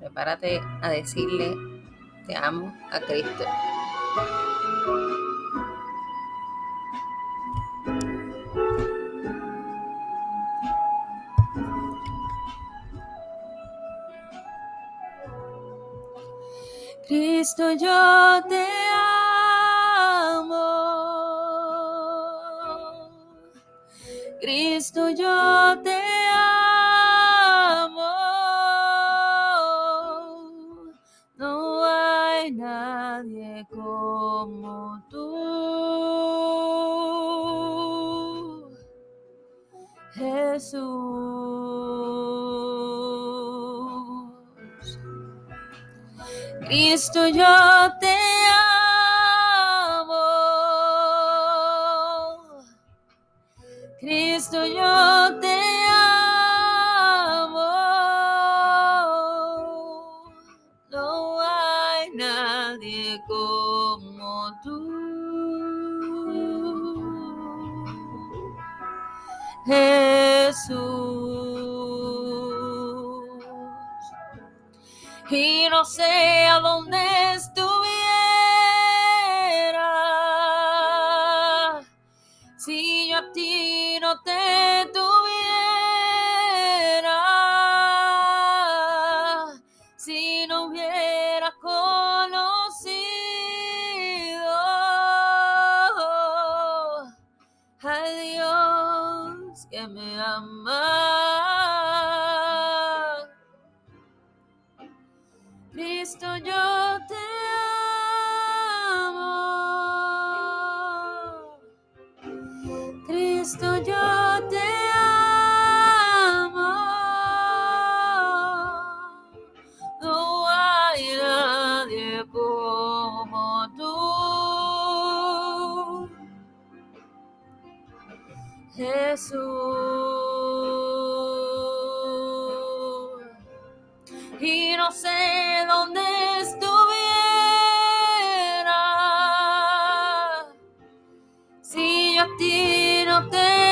Prepárate a decirle, te amo a Cristo. Cristo, yo te amo. Cristo, yo te amo. Nadie como tú. Jesús. Cristo, yo te amo. Cristo, yo te nadie como tú. Jesús. y no sé a dónde estuviera si yo a ti no te tuviera, me ama. Cristo, yo te amo. Cristo, yo te amo. No hay nadie como tú. Jesús. no sé dónde estuviera. Si yo a ti no te